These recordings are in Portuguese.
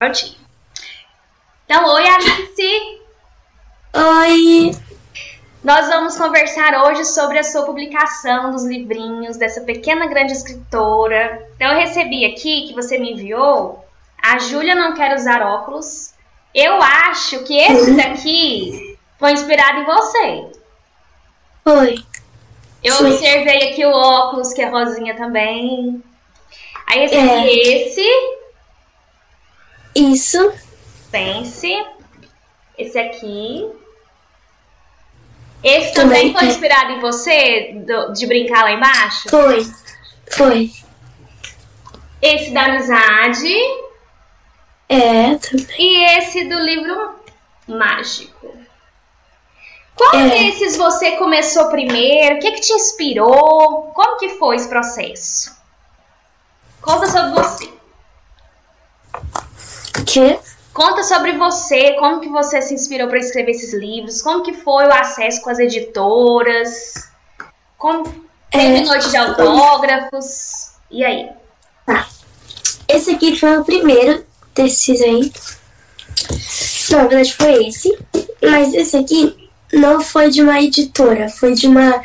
Prontinho. Então, oi, Alice! Oi! Nós vamos conversar hoje sobre a sua publicação dos livrinhos dessa pequena grande escritora. Então, eu recebi aqui que você me enviou. A Júlia não quer usar óculos. Eu acho que esse daqui foi inspirado em você. Foi. Eu Sim. observei aqui o óculos, que é rosinha também. Aí esse é. esse. Isso. Pense. Esse aqui. Esse também, também foi inspirado em você, do, de brincar lá embaixo? Foi. Foi. Esse da amizade. É, também. E esse do livro mágico. Qual é. desses você começou primeiro? O que, que te inspirou? Como que foi esse processo? Conta sobre você. Conta sobre você, como que você se inspirou para escrever esses livros, como que foi o acesso com as editoras, como teve é, noite de autógrafos, e aí? Tá. Esse aqui foi o primeiro desses aí. Na verdade foi esse, mas esse aqui não foi de uma editora, foi de uma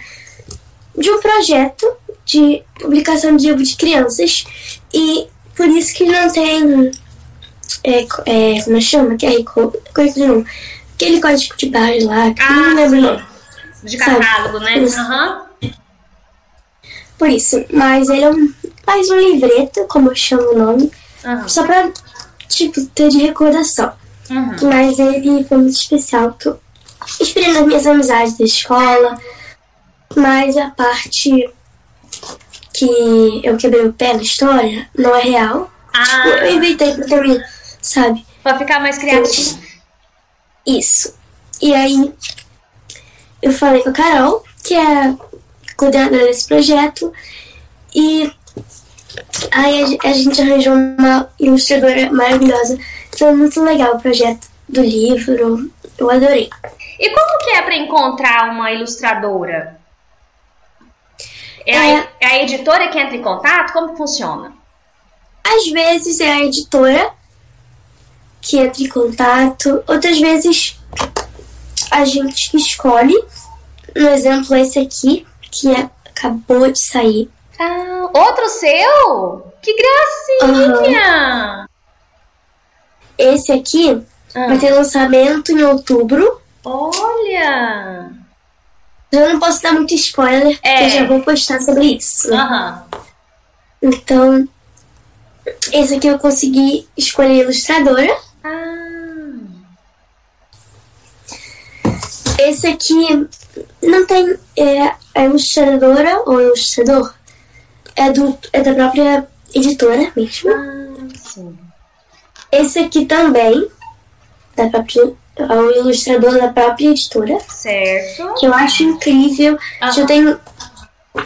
de um projeto de publicação de livro de crianças e por isso que não tem é, é, como chama? Que é currículo Aquele código de barra lá, que ah, não lembro não. De catálogo, né? Aham. Uhum. Por isso, mas ele é um, faz um livreto, como eu chamo o nome, uhum. só pra, tipo, ter de recordação. Uhum. Mas ele foi muito especial, porque eu inspirei nas minhas amizades da escola, mas a parte que eu quebrei o pé na história não é real. Ah. Eu inventei pra terminar sabe? Pra ficar mais criativo. Isso. E aí eu falei com a Carol, que é coordenadora desse projeto, e aí a gente arranjou uma ilustradora maravilhosa. Foi muito legal o projeto do livro, eu adorei. E como que é para encontrar uma ilustradora? É, é, a, é a editora que entra em contato? Como funciona? Às vezes é a editora que entra em contato. Outras vezes a gente escolhe. Um exemplo esse aqui, que é, acabou de sair. Ah, outro seu? Que gracinha! Uhum. Esse aqui uhum. vai ter lançamento em outubro. Olha! Eu não posso dar muito spoiler, é. porque eu já vou postar sobre isso. Uhum. Então, esse aqui eu consegui escolher ilustradora. Ah. Esse aqui não tem. É, a ilustradora ou ilustrador é, do, é da própria editora mesmo. Ah, sim. Esse aqui também, da própria, é o ilustrador da própria editora. Certo. Que eu acho incrível. Uhum. Já tenho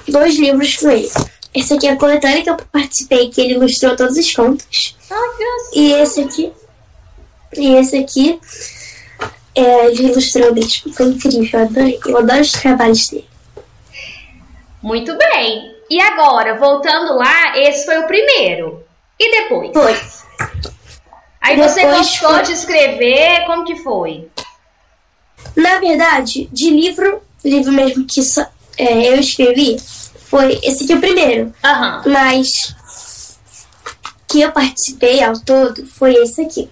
dois livros com ele. Esse aqui é a coletânea que eu participei, que ele ilustrou todos os contos. Ah, que E esse aqui e esse aqui, é, ele ilustrou mesmo. Foi incrível, eu adorei. Eu adoro os trabalhos dele. Muito bem. E agora, voltando lá, esse foi o primeiro. E depois? Foi. Aí depois você gostou foi... de escrever, como que foi? Na verdade, de livro, livro mesmo que só, é, eu escrevi, foi esse aqui o primeiro. Uhum. Mas que eu participei ao todo foi esse aqui.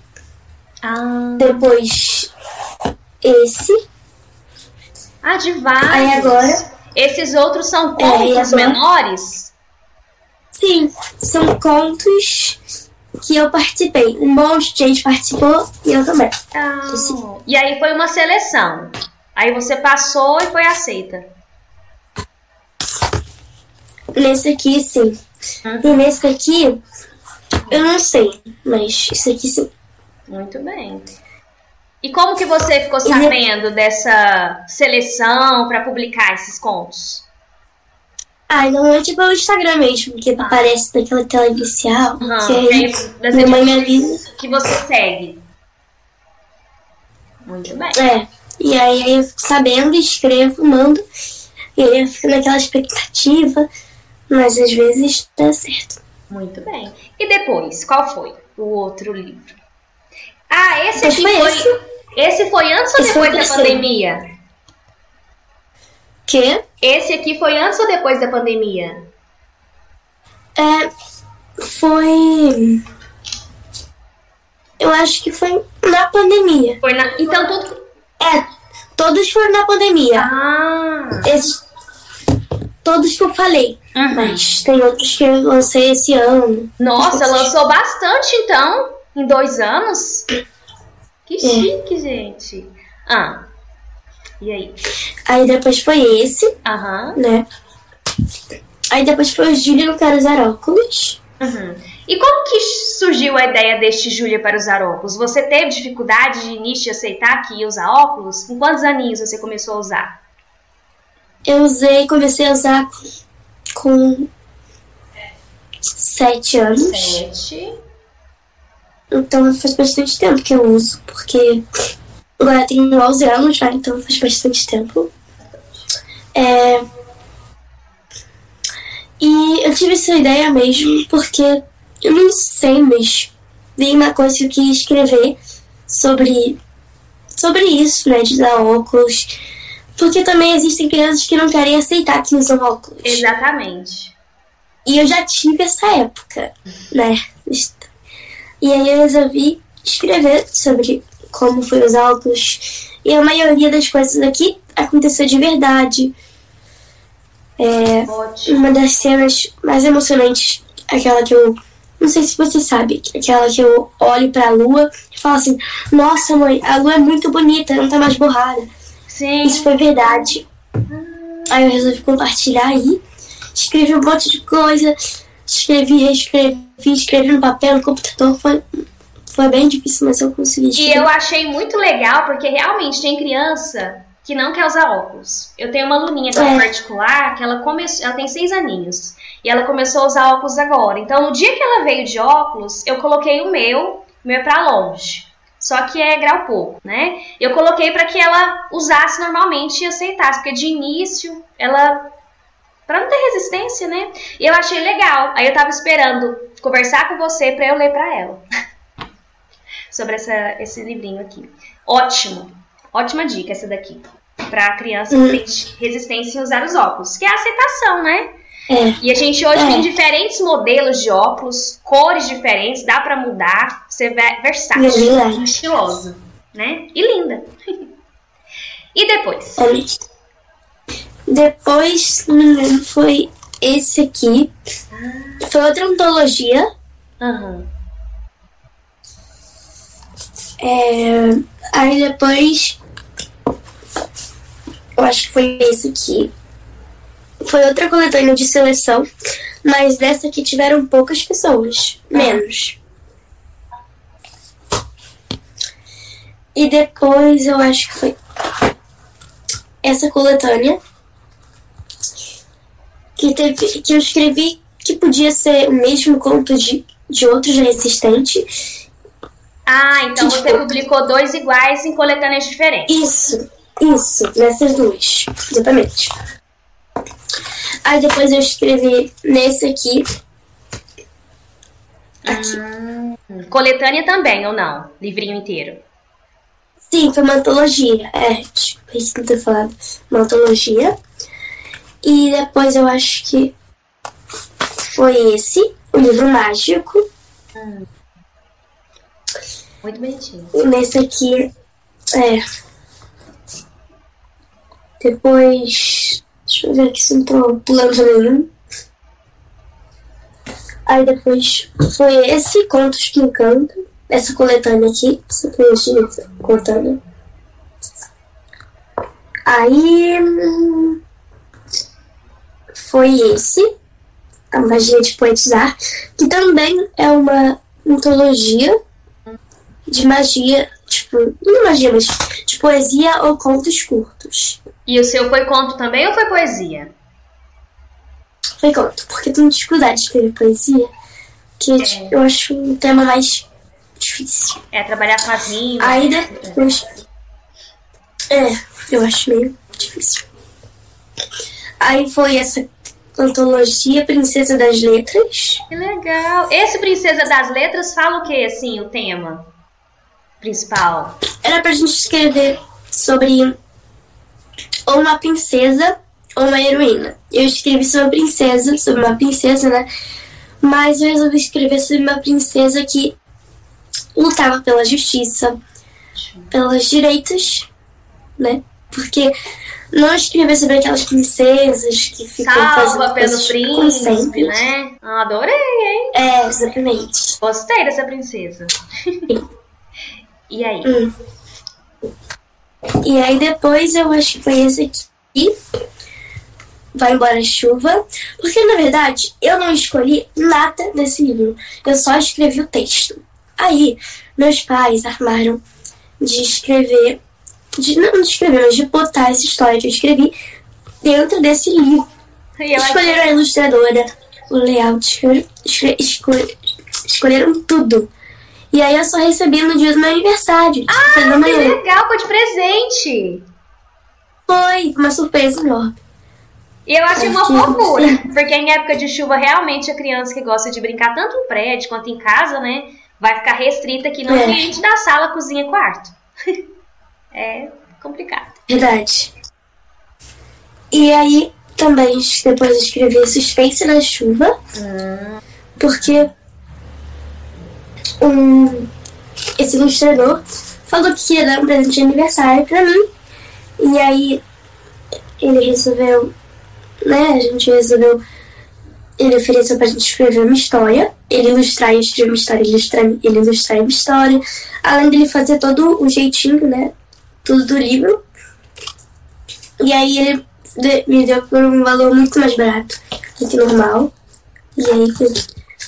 Ah. Depois esse. Ah, de vários. Aí agora. Esses outros são é, contos é, menores? Sim, são contos que eu participei. Um monte de gente participou e eu também. Ah, e aí foi uma seleção. Aí você passou e foi aceita. Nesse aqui, sim. Uhum. E nesse aqui, eu não sei, mas isso aqui sim. Muito bem. E como que você ficou sabendo dessa seleção para publicar esses contos? Ah, normalmente pelo Instagram mesmo, que ah. aparece naquela tela inicial. Uhum, que aí, das minha mãe me avisa. Que você segue. Muito bem. É. E aí eu fico sabendo, escrevo, mando. E aí eu fico naquela expectativa. Mas às vezes dá certo. Muito bem. E depois, qual foi o outro livro? Ah, esse aqui foi. foi esse. Esse. foi antes ou depois da pandemia? Que? Esse aqui foi antes ou depois da pandemia? É. Foi. Eu acho que foi na pandemia. Foi na. Então tudo. É, todos foram na pandemia. Ah. Esses. Todos que eu falei. Uhum. Mas tem outros que eu lancei esse ano. Nossa, lançou bastante então. Em dois anos? Que é. chique, gente. Ah. E aí? Aí depois foi esse. Aham. Né? Aí depois foi o Júlio Não Quero Usar Óculos. Uhum. E como que surgiu a ideia deste Júlia para usar óculos? Você teve dificuldade de início de aceitar que ia usar óculos? Com quantos aninhos você começou a usar? Eu usei, comecei a usar com sete anos. Sete. Então faz bastante tempo que eu uso, porque agora eu tenho 11 anos já, então faz bastante tempo. É... E eu tive essa ideia mesmo porque eu não sei, mas vi uma coisa que eu queria escrever sobre, sobre isso, né, de usar óculos. Porque também existem crianças que não querem aceitar que usam óculos. Exatamente. E eu já tive essa época, né? E aí eu resolvi escrever sobre como foi usar óculos. E a maioria das coisas aqui aconteceu de verdade. É, uma das cenas mais emocionantes, aquela que eu. Não sei se você sabe, aquela que eu olho pra lua e falo assim: Nossa, mãe, a lua é muito bonita, não tá mais borrada. Sim. Isso foi verdade. Aí eu resolvi compartilhar aí. Escrevi um monte de coisa. Escrevi, reescrevi, escrevi no papel, no computador. Foi, foi bem difícil, mas eu consegui escrever. E eu achei muito legal, porque realmente tem criança que não quer usar óculos. Eu tenho uma aluninha é. particular que ela começou, ela tem seis aninhos e ela começou a usar óculos agora. Então, no dia que ela veio de óculos, eu coloquei o meu, o meu é para longe só que é grau pouco, né? Eu coloquei para que ela usasse normalmente e aceitasse, porque de início ela para não ter resistência, né? E eu achei legal. Aí eu tava esperando conversar com você para eu ler para ela. Sobre essa, esse livrinho aqui. Ótimo. Ótima dica essa daqui. Para criança que tem resistência em usar os óculos, que é a aceitação, né? É. E a gente hoje é. tem diferentes modelos de óculos, cores diferentes, dá para mudar, ser versátil, é estilosa, né? E linda. e depois? Depois, não foi esse aqui. Ah. Foi outra antologia. Uhum. É, aí depois. Eu acho que foi esse aqui. Foi outra coletânea de seleção, mas dessa aqui tiveram poucas pessoas, menos. E depois eu acho que foi essa coletânea que teve que eu escrevi que podia ser o mesmo conto de, de outros resistentes. Ah, então que, você tipo, publicou dois iguais em coletâneas diferentes. Isso, isso, nessas duas, exatamente. Aí depois eu escrevi nesse aqui. aqui. Hum, coletânea também, ou não? Livrinho inteiro? Sim, foi uma antologia. É, tipo, é isso que eu tô falando. Uma antologia. E depois eu acho que foi esse, o livro mágico. Hum. Muito bonitinho. E nesse aqui, é. Depois Deixa eu ver aqui se não tô pulando nenhum. Aí depois foi esse Contos que Encantam. Essa coletânea aqui. Essa coletânea. Aí. Foi esse. A Magia de Poetizar. Que também é uma antologia de magia. Tipo, não magia, mas de poesia ou contos curtos. E o seu foi conto também ou foi poesia? Foi conto, porque tenho dificuldade de escrever poesia, que é. eu acho um tema mais difícil. É, trabalhar as rimas. Aí depois. É, eu acho meio difícil. Aí foi essa antologia Princesa das Letras. Que legal! Esse Princesa das Letras fala o que, assim, o tema? principal? Era pra gente escrever sobre ou uma princesa ou uma heroína. Eu escrevi sobre uma princesa, sobre uma princesa, né? Mas eu resolvi escrever sobre uma princesa que lutava pela justiça, pelos direitos, né? Porque não escrever sobre aquelas princesas que ficam Salva fazendo coisas como príncipe, sempre. né? Ah, Adorei, hein? É, exatamente. Gostei dessa princesa. e aí? Hum. E aí depois eu acho que foi esse aqui. Vai embora a chuva. Porque na verdade eu não escolhi nada desse livro. Eu só escrevi o texto. Aí meus pais armaram de escrever. De, não de escrever, mas de botar essa história que eu escrevi dentro desse livro. Escolheram a ilustradora, o layout, escolhe- escolhe- escolhe- escolheram tudo. E aí eu só recebi no dia do meu aniversário, ah, Que manhã. legal, foi de presente. Foi uma surpresa enorme. E eu achei uma fofura, porque em época de chuva, realmente a criança que gosta de brincar tanto no prédio quanto em casa, né, vai ficar restrita aqui no É. ambiente da sala, cozinha e quarto. é complicado. Verdade. E aí também depois eu escrevi Suspense na Chuva, porque um, esse ilustrador falou que ia dar um presente de aniversário pra mim. E aí ele resolveu, né? A gente resolveu. Ele ofereceu pra gente escrever uma história. Ele ilustrar e escrever uma história, ilustrar, ele ilustrar uma história. Além dele fazer todo o jeitinho, né? Tudo do livro. E aí ele me deu por um valor muito mais barato do que normal. E aí foi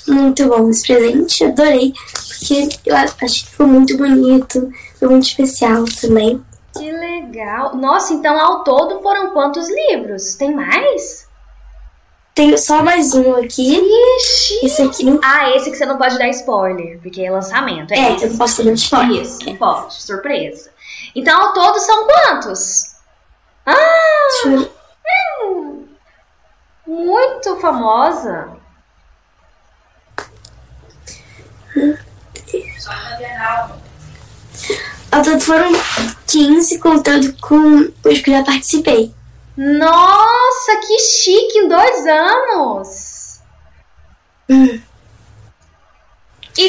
muito bom esse presente, adorei, porque eu acho que foi muito bonito, foi muito especial também. Que legal. Nossa, então ao todo foram quantos livros? Tem mais? Tenho só mais um aqui, Ixi. esse aqui. Ah, esse que você não pode dar spoiler, porque é lançamento. É, É, esse. eu não posso dar spoiler. Isso, não pode, surpresa. Então ao todo são quantos? Ah, hum, muito famosa. Ao todo foram 15, contando com os que já participei. Nossa, que chique, em dois anos. E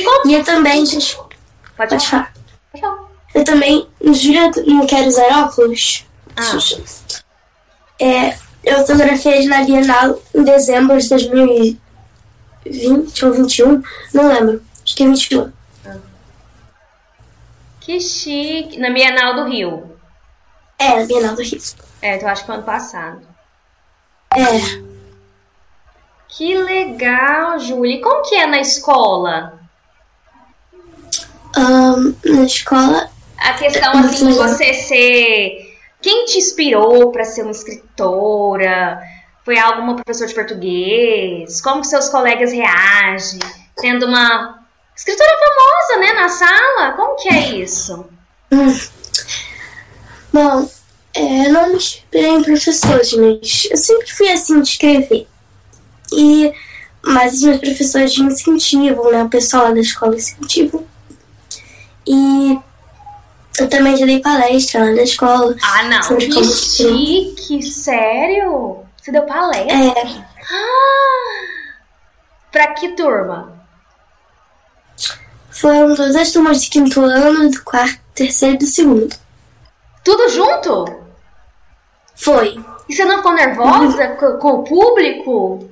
como... E eu também, gente, Pode pode falar. Eu também, Júlia, não quero usar óculos. Ah. É, eu fotografei na Bienal em dezembro de 2020 ou 21, não lembro. Acho que é 21. Que chique. Na Bienal do Rio. É, na Bienal do Rio. É, então acho que foi ano passado. É, Que legal, Júlia. E como que é na escola? ahn, na escola, A questão, assim, de você ser... Quem te inspirou para ser uma escritora? Foi alguma professora de português? Como que seus colegas reagem? Tendo uma escritora famosa, né, na sala? Como que é isso? hum. bom, é, eu não me inspirei em professores, mas eu sempre fui assim de escrever. E, mas os meus professores me incentivam, né? O pessoal lá da escola incentivam. E eu também já dei palestra lá na escola. Ah, não. Sobre Que como chique. Sério? Você deu palestra? É, Ah! Pra que turma? foram todas as turmas de quinto ano, do quarto, terceiro e do segundo. Tudo junto? Foi. E você não ficou nervosa co- com o público?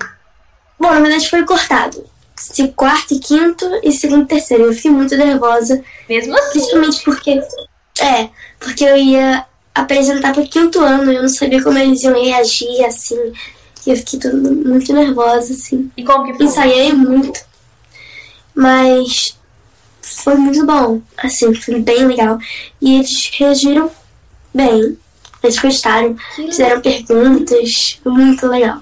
Bom, na verdade foi cortado. Se quarto e quinto e segundo e terceiro. Eu fiquei muito nervosa, Mesmo assim. principalmente porque. É, porque eu ia apresentar pro quinto ano e eu não sabia como eles iam reagir, assim. E eu fiquei tudo muito nervosa, assim. E como que foi? Ensaiei muito. Mas foi muito bom. Assim, foi bem legal. E eles reagiram bem. Eles gostaram, fizeram perguntas. Foi muito legal.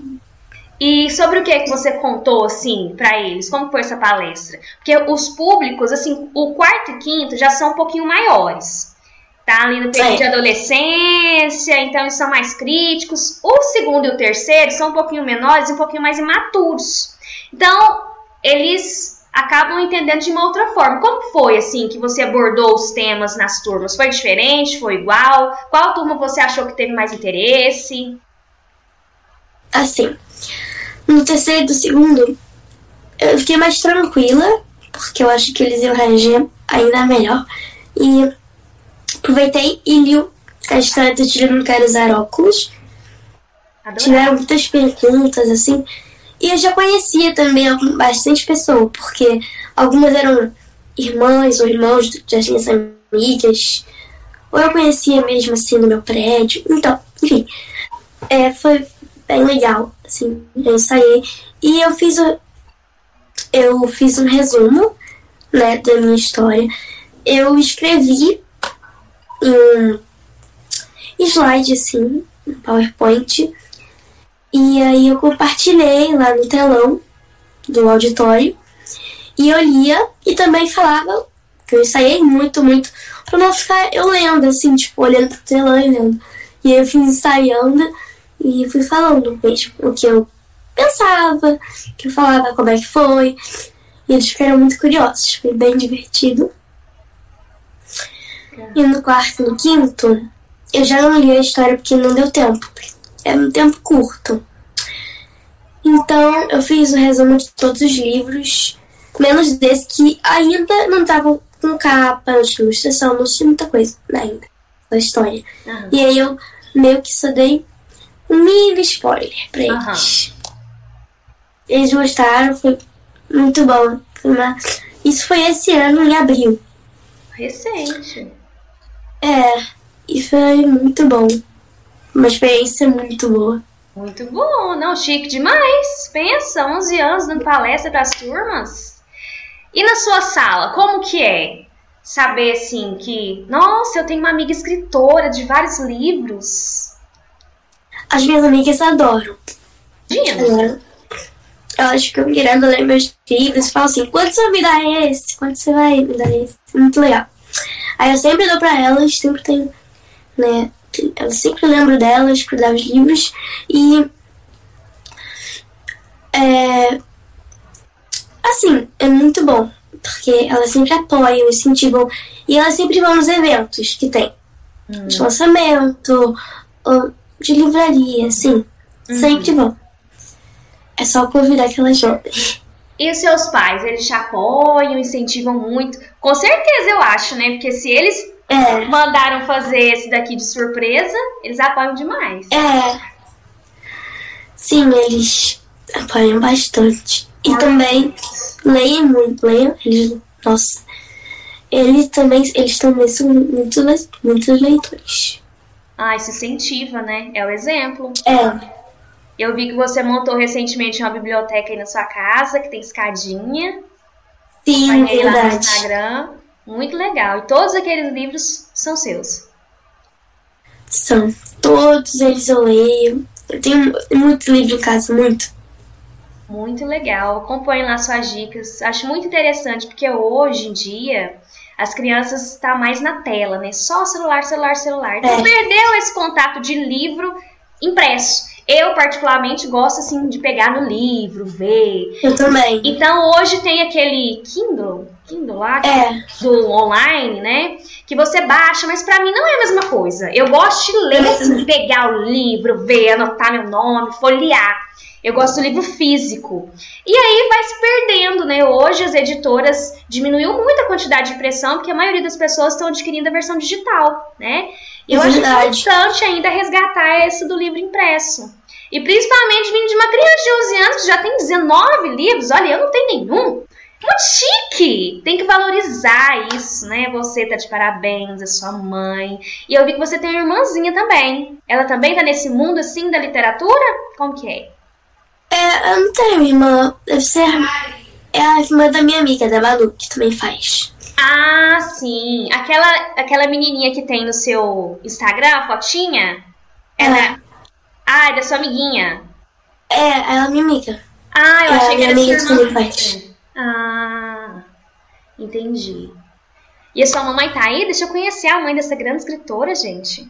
E sobre o que que você contou, assim, pra eles? Como foi essa palestra? Porque os públicos, assim, o quarto e quinto já são um pouquinho maiores. Tá ali no período É. de adolescência, então eles são mais críticos. O segundo e o terceiro são um pouquinho menores e um pouquinho mais imaturos. Então, eles acabam entendendo de uma outra forma. Como foi assim que você abordou os temas nas turmas? Foi diferente? Foi igual? Qual turma você achou que teve mais interesse? Assim, no terceiro e do segundo, eu fiquei mais tranquila, porque eu acho que eles iam reagir ainda melhor. E aproveitei e li a história do Tiro Não Quero Usar Óculos. Adorei. Tiveram muitas perguntas, assim. E eu já conhecia também bastante pessoas, porque algumas eram irmãs ou irmãos das minhas amigas, ou eu conhecia mesmo assim no meu prédio. Então, enfim, é, foi bem legal, assim, eu ensaiei. E eu fiz, o, eu fiz um resumo, né, da minha história. Eu escrevi em um slide, assim, um PowerPoint, e aí eu compartilhei lá no telão do auditório. E eu lia e também falava que eu ensaiei muito, muito, pra não ficar eu lendo, assim, tipo, olhando pro telão e lendo. E aí eu fui ensaiando e fui falando mesmo o que eu pensava, que eu falava como é que foi. E eles ficaram muito curiosos, foi bem divertido. E no quarto no quinto, eu já não li a história porque não deu tempo é um tempo curto. Então eu fiz o resumo de todos os livros, menos desse que ainda não estava com capa, não tinha ilustração, não tinha muita coisa ainda da história. Uhum. E aí eu meio que só dei um mini spoiler pra eles. Uhum. Eles gostaram, foi muito bom. Isso foi esse ano, em abril. Recente. É, e foi muito bom. Uma experiência muito boa. Muito bom, não, chique demais. Pensa, 11 anos dando palestra para as turmas. E na sua sala, como que é? Saber assim que, nossa, eu tenho uma amiga escritora de vários livros. As minhas amigas adoram. Dina. Elas ficam querendo ler meus livros e falam assim: quando você vai me dar esse? Quando você vai me dar esse? Muito legal. Aí eu sempre dou pra elas, sempre tenho, né, eu sempre lembro por dar os livros e é, assim, é muito bom, porque elas sempre apoiam, incentivam e elas sempre vão nos eventos que tem hum. de lançamento, de livraria, assim, uhum. sempre vão. É só convidar que elas vão. E os seus pais, eles te apoiam, incentivam muito? Com certeza eu acho, né? Porque se eles é. Mandaram fazer esse daqui de surpresa, eles apoiam demais. É. Sim, eles apoiam bastante. E ah. também leem muito, leiam, eles, nossa. Eles também, eles também são muito, muitos leitores. Ah, isso incentiva, né? É o exemplo. É. Eu vi que você montou recentemente uma biblioteca aí na sua casa, que tem escadinha. Sim, verdade. Lá no Instagram. Muito legal. E todos aqueles livros são seus? São. Todos eles eu leio. Eu tenho muito livro em casa, muito. Muito legal. Acompanhe lá suas dicas. Acho muito interessante, porque hoje em dia as crianças estão tá mais na tela, né? Só celular, celular, celular. Então é. perdeu esse contato de livro impresso. Eu, particularmente, gosto assim de pegar no livro, ver. Eu também. Então, hoje tem aquele Kindle, Kindle lá, é. do online, né? Que você baixa, mas para mim não é a mesma coisa. Eu gosto de ler, assim, de pegar o livro, ver, anotar meu nome, folhear. Eu gosto do livro físico. E aí vai se perdendo, né? Hoje as editoras diminuiu muito a quantidade de impressão, porque a maioria das pessoas estão adquirindo a versão digital, né? E eu acho importante ainda resgatar esse do livro impresso. E principalmente vindo de uma criança de 11 anos que já tem 19 livros. Olha, eu não tenho nenhum. Muito chique! Tem que valorizar isso, né? Você tá de parabéns, a sua mãe. E eu vi que você tem uma irmãzinha também. Ela também tá nesse mundo assim da literatura? Como que é? É, eu não tenho irmã. Deve ser. É a irmã da minha amiga, da Malu, que também faz. Ah, sim. Aquela, aquela menininha que tem no seu Instagram, a fotinha? Ela. É. Ah, é da sua amiguinha. É, ela é minha amiga. Ah, eu é, achei que era amiga sua irmã. Faz. Ah, entendi. E a sua mamãe tá aí? Deixa eu conhecer a mãe dessa grande escritora, gente.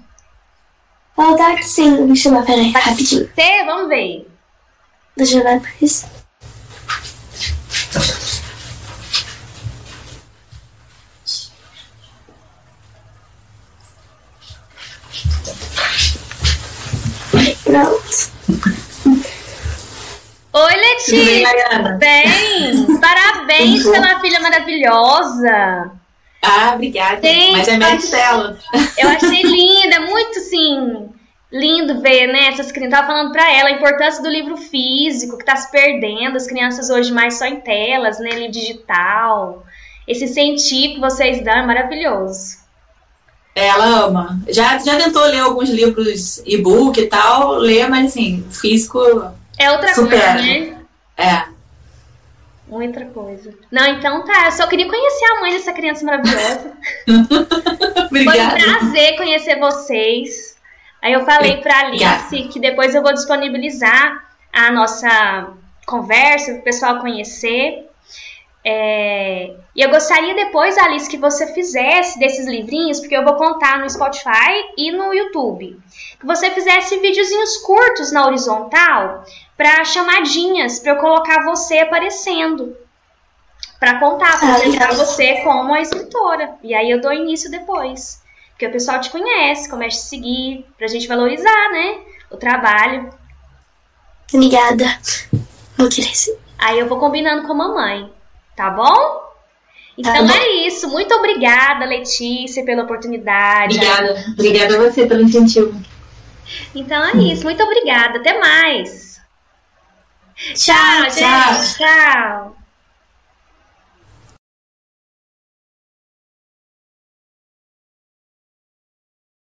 Ela tá aqui sim. Deixa eu chamar, peraí, rapidinho. Você, vamos ver. Deixa eu ver por Pronto. Oi, Letícia! Bem, bem? Parabéns pela filha maravilhosa! Ah, obrigada. Tem, Mas é mérito dela. Eu achei linda, muito sim. Lindo ver, né? Essas crianças. Tava falando pra ela a importância do livro físico, que tá se perdendo. As crianças hoje mais só em telas, né? Livro digital. Esse incentivo que vocês dão é maravilhoso. Ela ama. Já, já tentou ler alguns livros e-book e tal, lê, mas assim, físico. É outra supera. coisa, né? É. Outra coisa. Não, então tá. Eu só queria conhecer a mãe dessa criança maravilhosa. Obrigada. Foi um prazer conhecer vocês. Aí eu falei pra Alice que depois eu vou disponibilizar a nossa conversa o pessoal conhecer. É... E eu gostaria depois, Alice, que você fizesse desses livrinhos, porque eu vou contar no Spotify e no YouTube. Que você fizesse videozinhos curtos na horizontal para chamadinhas, para eu colocar você aparecendo. Para contar, para apresentar você como a escritora. E aí eu dou início depois. Porque o pessoal te conhece, começa a te seguir, pra gente valorizar, né? O trabalho. Obrigada. Vou querer. Aí eu vou combinando com a mamãe. Tá bom? Então tá é isso. Muito obrigada, Letícia, pela oportunidade. Obrigada. Obrigada a você pelo incentivo. Então é isso. Muito obrigada. Até mais. Tchau, tchau. Gente, tchau.